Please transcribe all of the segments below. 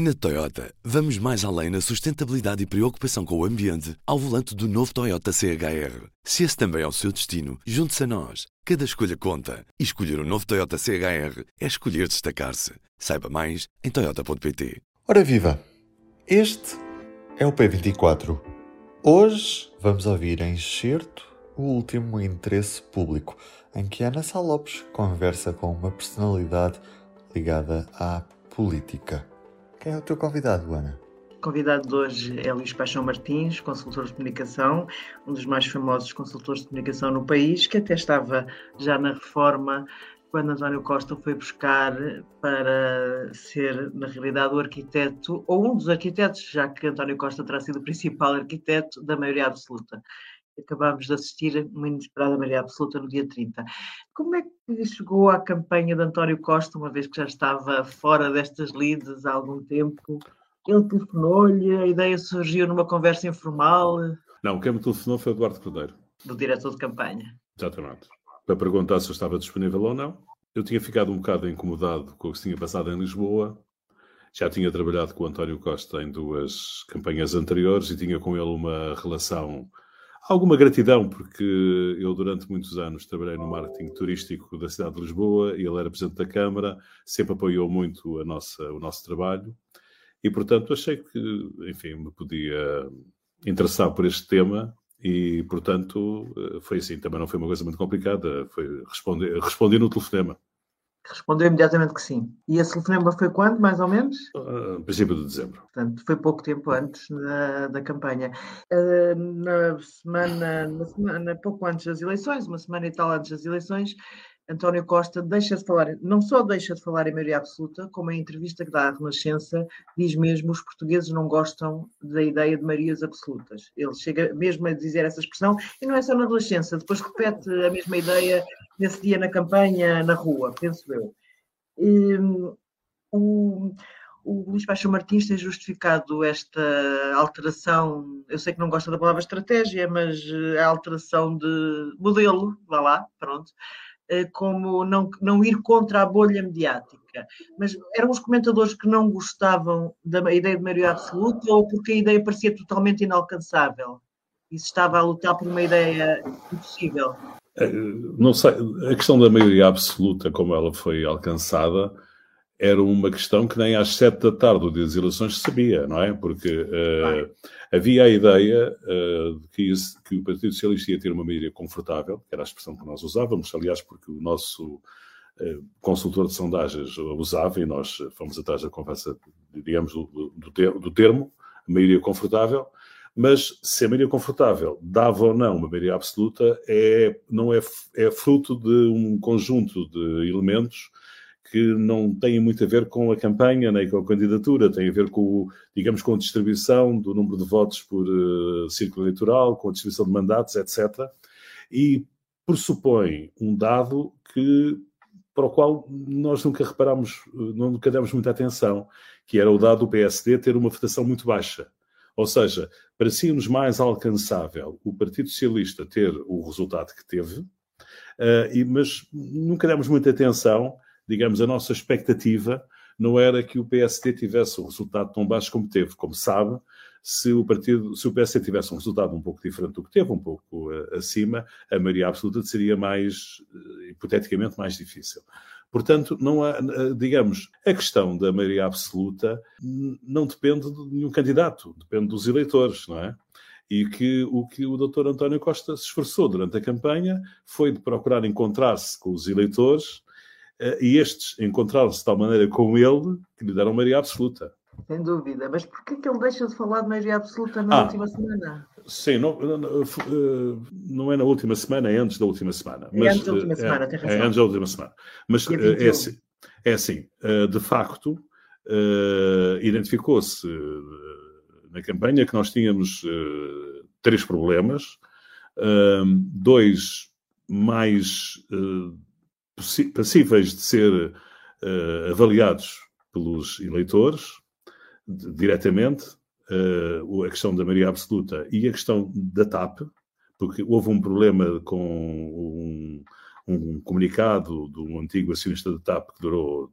Na Toyota, vamos mais além na sustentabilidade e preocupação com o ambiente ao volante do novo Toyota CHR. Se esse também é o seu destino, junte-se a nós. Cada escolha conta. E escolher o um novo Toyota CHR é escolher destacar-se. Saiba mais em Toyota.pt. Ora viva! Este é o P24. Hoje vamos ouvir em excerto o último interesse público, em que Ana Sá Lopes conversa com uma personalidade ligada à política. Quem é o teu convidado, Ana? O convidado de hoje é Luís Paixão Martins, consultor de comunicação, um dos mais famosos consultores de comunicação no país, que até estava já na reforma quando António Costa foi buscar para ser, na realidade, o arquiteto, ou um dos arquitetos, já que António Costa terá sido o principal arquiteto da maioria absoluta acabámos de assistir uma inesperada maioria absoluta no dia 30. Como é que chegou à campanha de António Costa, uma vez que já estava fora destas lides há algum tempo? Ele telefonou-lhe, a ideia surgiu numa conversa informal? Não, quem me telefonou foi Eduardo Cordeiro. Do diretor de campanha. Exatamente. Para perguntar se eu estava disponível ou não. Eu tinha ficado um bocado incomodado com o que se tinha passado em Lisboa. Já tinha trabalhado com o António Costa em duas campanhas anteriores e tinha com ele uma relação alguma gratidão, porque eu durante muitos anos trabalhei no marketing turístico da cidade de Lisboa e ele era presidente da Câmara, sempre apoiou muito a nossa, o nosso trabalho e, portanto, achei que, enfim, me podia interessar por este tema e, portanto, foi assim. Também não foi uma coisa muito complicada, foi responder, respondi no telefonema respondeu imediatamente que sim. E esse telefonema foi quando, mais ou menos? Uh, princípio de dezembro. Portanto, foi pouco tempo antes da, da campanha. Uh, na, semana, na semana, pouco antes das eleições, uma semana e tal antes das eleições, António Costa deixa de falar, não só deixa de falar em maioria absoluta, como em entrevista que dá à Renascença, diz mesmo os portugueses não gostam da ideia de maiorias absolutas. Ele chega mesmo a dizer essa expressão, e não é só na Renascença, depois repete a mesma ideia nesse dia na campanha, na rua, penso eu. E, o, o Luís Baixo Martins tem justificado esta alteração, eu sei que não gosta da palavra estratégia, mas a alteração de modelo, vá lá, pronto, eh, como não, não ir contra a bolha mediática. Mas eram os comentadores que não gostavam da ideia de maioria absoluta ou porque a ideia parecia totalmente inalcançável? E se estava a lutar por uma ideia impossível? Eh, não sei, a questão da maioria absoluta, como ela foi alcançada, era uma questão que nem às sete da tarde do dia das eleições se sabia, não é? Porque uh, havia a ideia uh, de que, que, o Partido Socialista ia ter uma maioria confortável, que era a expressão que nós usávamos, aliás, porque o nosso uh, consultor de sondagens usava e nós fomos atrás da conversa, digamos, do, do, termo, do termo, maioria confortável, mas se a maioria confortável dava ou não uma maioria absoluta, é, não é, é fruto de um conjunto de elementos que não têm muito a ver com a campanha nem com a candidatura, tem a ver com, digamos, com a distribuição do número de votos por uh, círculo eleitoral, com a distribuição de mandatos, etc. E pressupõe um dado que para o qual nós nunca reparamos, nunca demos muita atenção, que era o dado do PSD ter uma votação muito baixa. Ou seja, parecia-nos mais alcançável o Partido Socialista ter o resultado que teve, uh, e, mas nunca demos muita atenção digamos, a nossa expectativa não era que o PSD tivesse um resultado tão baixo como teve. Como sabe, se o partido, se o PSD tivesse um resultado um pouco diferente do que teve, um pouco uh, acima, a maioria absoluta seria mais, uh, hipoteticamente, mais difícil. Portanto, não há, uh, digamos, a questão da maioria absoluta não depende de nenhum candidato, depende dos eleitores, não é? E que o que o Dr. António Costa se esforçou durante a campanha foi de procurar encontrar-se com os eleitores eh, e estes encontraram-se de tal maneira com ele que lhe deram maioria absoluta. Sem dúvida. Mas porquê que ele deixa de falar de maioria absoluta na ah, última semana? Sim, não, não, não, é na última semana, é antes da última semana. É antes da última semana, é, tem razão. É antes da última semana. Mas eh, é assim, é assim, eh, de facto, identificou-se na campanha que nós tínhamos três problemas, dois mais passíveis de ser uh, avaliados pelos eleitores de, diretamente, uh, a questão da maioria absoluta e a questão da TAP, porque houve um problema com um, um comunicado de um antigo acionista da TAP que durou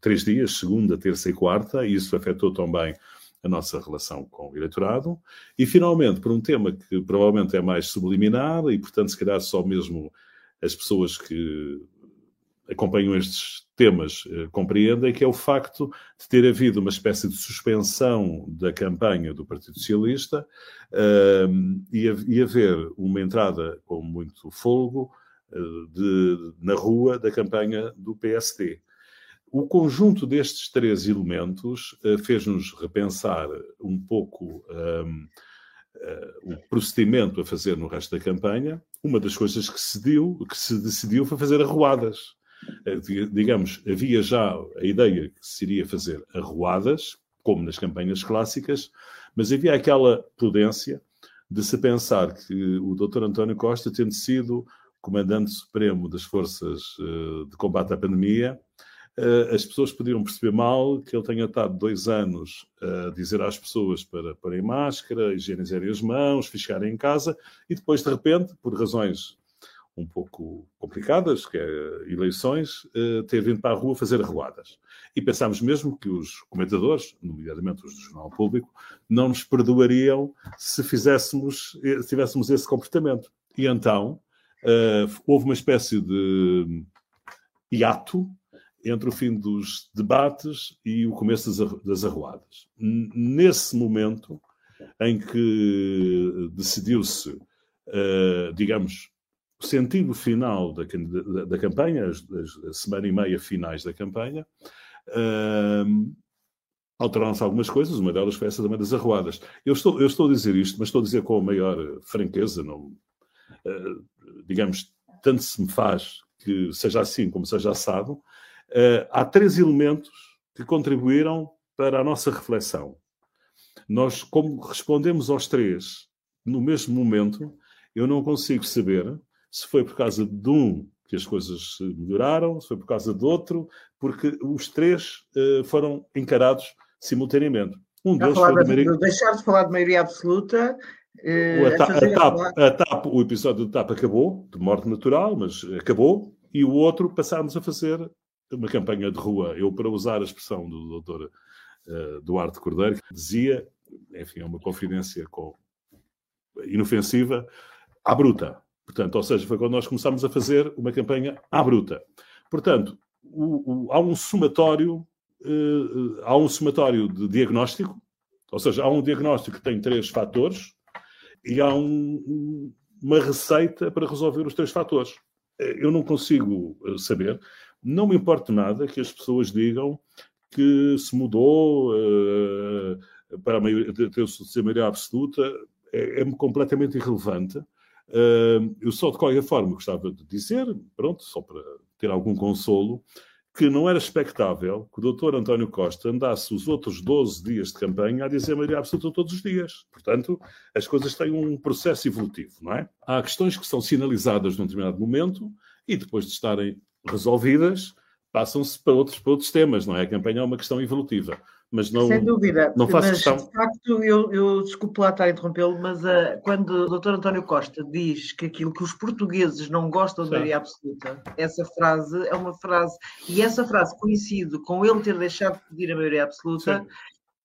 três dias, segunda, terça e quarta, e isso afetou também a nossa relação com o eleitorado. E, finalmente, por um tema que provavelmente é mais subliminar e, portanto, se calhar só mesmo as pessoas que acompanham estes temas eh, compreendem, que é o facto de ter havido uma espécie de suspensão da campanha do Partido Socialista eh, e, e haver uma entrada com muito fogo eh, de, na rua da campanha do PSD. O conjunto destes três elementos uh, fez-nos repensar um pouco uh, o procedimento a fazer no resto da campanha. Uma das coisas que se, deu, que se decidiu foi fazer arruadas. Digamos, havia já a ideia que se iria fazer arruadas, como nas campanhas clássicas, mas havia aquela prudência de se pensar que o Dr. António Costa, tendo sido comandante supremo das forças de combate à pandemia, uh, as pessoas podiam perceber mal que ele tenha estado dois anos a dizer às pessoas para porem máscara, higienizarem as mãos, fiscarem em casa, e depois, de repente, por razões um pouco complicadas, que é eleições, uh, ter vindo para a rua fazer arruadas. E pensámos mesmo que os comentadores, nomeadamente os do Jornal Público, não nos perdoariam se fizéssemos, se tivéssemos esse comportamento. E então uh, houve uma espécie de hiato entre o fim dos debates e o começo das arruadas. Nesse momento em que decidiu-se, digamos, o sentido final da, da, da campanha, as, as, semana e meia finais da campanha, uh, alteraram-se algumas coisas, uma delas foi essa também das arruadas. Eu estou, eu estou a dizer isto, mas estou a dizer com a maior franqueza, não, uh, digamos, tanto se me faz que seja assim como seja assado, Uh, há três elementos que contribuíram para a nossa reflexão. Nós, como respondemos aos três no mesmo momento, eu não consigo saber se foi por causa de um que as coisas melhoraram, se foi por causa de outro, porque os três uh, foram encarados simultaneamente. Um deles foi de maioria... deixar de falar de maioria absoluta. Uh, a, TAP, a, TAP, a TAP, o episódio do TAP acabou, de morte natural, mas acabou, e o outro passámos a fazer uma campanha de rua, eu para usar a expressão do doutor uh, Duarte Cordeiro, que dizia, enfim, é uma confidência com, inofensiva, à bruta. Portanto, ou seja, foi quando nós começámos a fazer uma campanha à bruta. Portanto, o, o, há um somatório, uh, há um somatório de diagnóstico, ou seja, há um diagnóstico que tem três fatores e há um, uma receita para resolver os três fatores. Eu não consigo saber não me importa nada que as pessoas digam que se mudou uh, para a maioria, ter absoluta, é, é completamente irrelevante. Eu só, de qualquer forma, gostava de dizer, pronto, só para ter algum consolo, que não era expectável que o doutor António Costa andasse os outros 12 dias de campanha a dizer maioria absoluta todos os dias. Portanto, as coisas têm um processo evolutivo, não é? Há questões que são sinalizadas num determinado momento e depois de estarem resolvidas, passam-se para outros, para outros temas, não é? A campanha é uma questão evolutiva. Mas não, Sem dúvida. Não faço mas, questão. De facto, eu, eu desculpo lá estar a interrompê-lo, mas uh, quando o Dr. António Costa diz que aquilo que os portugueses não gostam de maioria absoluta, essa frase é uma frase, e essa frase coincide com ele ter deixado de pedir a maioria absoluta. Sim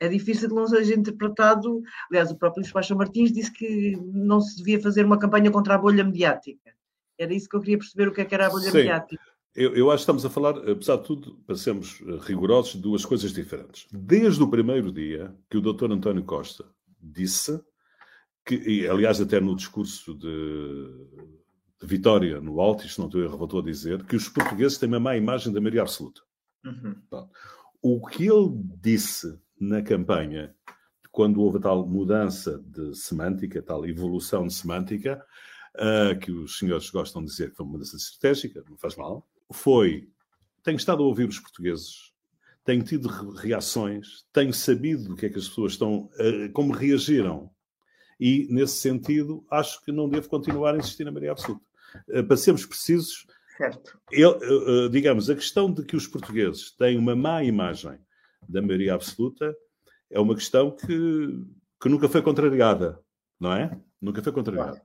é difícil que não seja interpretado. Aliás, o próprio Sebastião Martins disse que não se devia fazer uma campanha contra a bolha mediática. Era isso que eu queria perceber o que, é que era a bolha Sim. mediática. Eu, eu, acho que estamos a falar, apesar de tudo, para sermos rigorosos, de duas coisas diferentes. Desde o primeiro dia que o Dr. António Costa disse, que, e, aliás, até no discurso de, de Vitória, no Alto, isto não estou erro, voltou a dizer, que os portugueses têm uma má imagem da maioria absoluta. Uhum. O que ele disse na campanha, quando houve a tal mudança de semântica, tal evolução de semântica, uh, que os senhores gostam de dizer que foi uma mudança estratégica, não faz mal, foi: tenho estado a ouvir os portugueses, tenho tido reações, tenho sabido o que é que as pessoas estão, como reagiram. E, nesse sentido, acho que não devo continuar a insistir na maioria absoluta. Eh, para sermos precisos, certo. Eu, eh, digamos, a questão de que os portugueses têm uma má imagem da maioria absoluta é uma questão que, que nunca foi contrariada, não é? Nunca foi contrariada.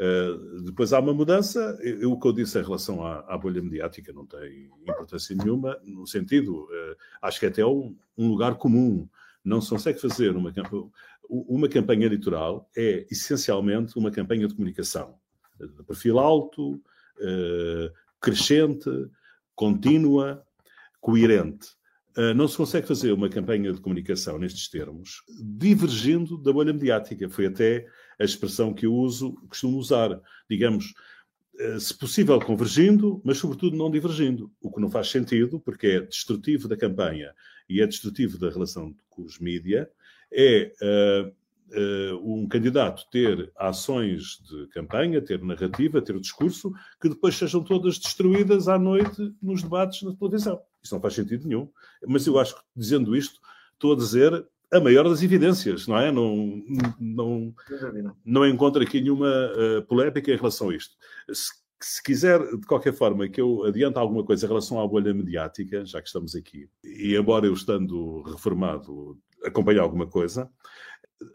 Uh, depois há uma mudança. Eu, o que eu disse em relação à, à, bolha mediática não tem importância nenhuma, no sentido, uh, acho que é até um, um, lugar comum. Não se consegue fazer uma. Uma campanha eleitoral é essencialmente uma campanha de comunicação de perfil alto, uh, crescente, contínua, coerente. Não se consegue fazer uma campanha de comunicação nestes termos divergindo da bolha mediática. Foi até a expressão que eu uso, costumo usar. Digamos, uh, se possível, convergindo, mas sobretudo não divergindo. O que não faz sentido, porque é destrutivo da campanha e é destrutivo da relação com os mídia, é uh, uh, um candidato ter ações de campanha, ter narrativa, ter discurso, que depois sejam todas destruídas à noite nos debates na televisão. Isso não faz sentido nenhum. Mas eu acho que, dizendo isto, estou a dizer a maior das evidências, não é? Não, não, não encontro aqui nenhuma uh, polémica em relação a isto. Se, se, quiser, de qualquer forma, que eu adiante alguma coisa em relação à bolha mediática, já que estamos aqui, e embora eu estando reformado acompanhe alguma coisa,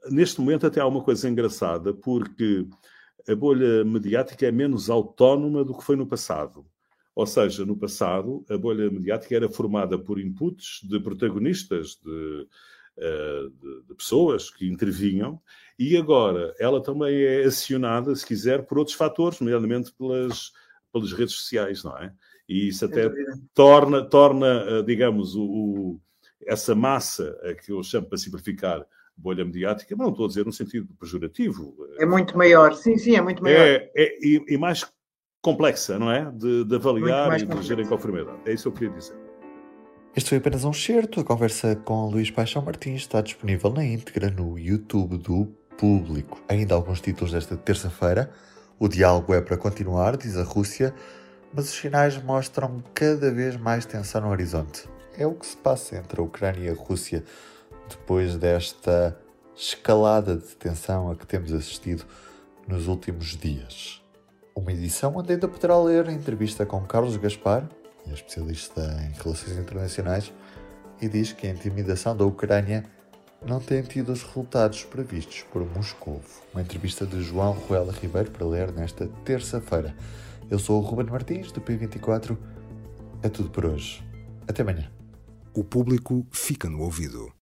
neste momento até há uma coisa engraçada, porque a bolha mediática é menos autónoma do que foi no passado. Ou seja, no passado, a bolha mediática era formada por inputs de protagonistas, de, eh, de, de, pessoas que intervinham, e agora ela também é acionada, se quiser, por outros fatores, nomeadamente pelas, pelas redes sociais, não é? E isso até torna, torna eh, digamos, o, o, essa massa, a que eu chamo para simplificar, bolha mediática, não estou a dizer no sentido pejorativo. É muito maior, sim, sim, é muito maior. É, é e, e, mais complexa, não é? De, de avaliar e de gerir conformidade. É isso que eu queria dizer. Este foi apenas um certo. A conversa com Luís Paixão Martins está disponível na íntegra no YouTube do Público. Ainda alguns títulos desta terça-feira. O diálogo é para continuar, diz a Rússia, mas os sinais mostram cada vez mais tensão no horizonte. É o que se passa entre a Ucrânia e a Rússia depois desta escalada de tensão a que temos assistido nos últimos dias. Uma edição onde ainda poderá ler a entrevista com Carlos Gaspar, é especialista em relações internacionais, e diz que a intimidação da Ucrânia não tem tido os resultados previstos por Moscou. Uma entrevista de João Ruela Ribeiro para ler nesta terça-feira. Eu sou o Ruben Martins, do P24. É tudo por hoje. Até amanhã. O público fica no ouvido.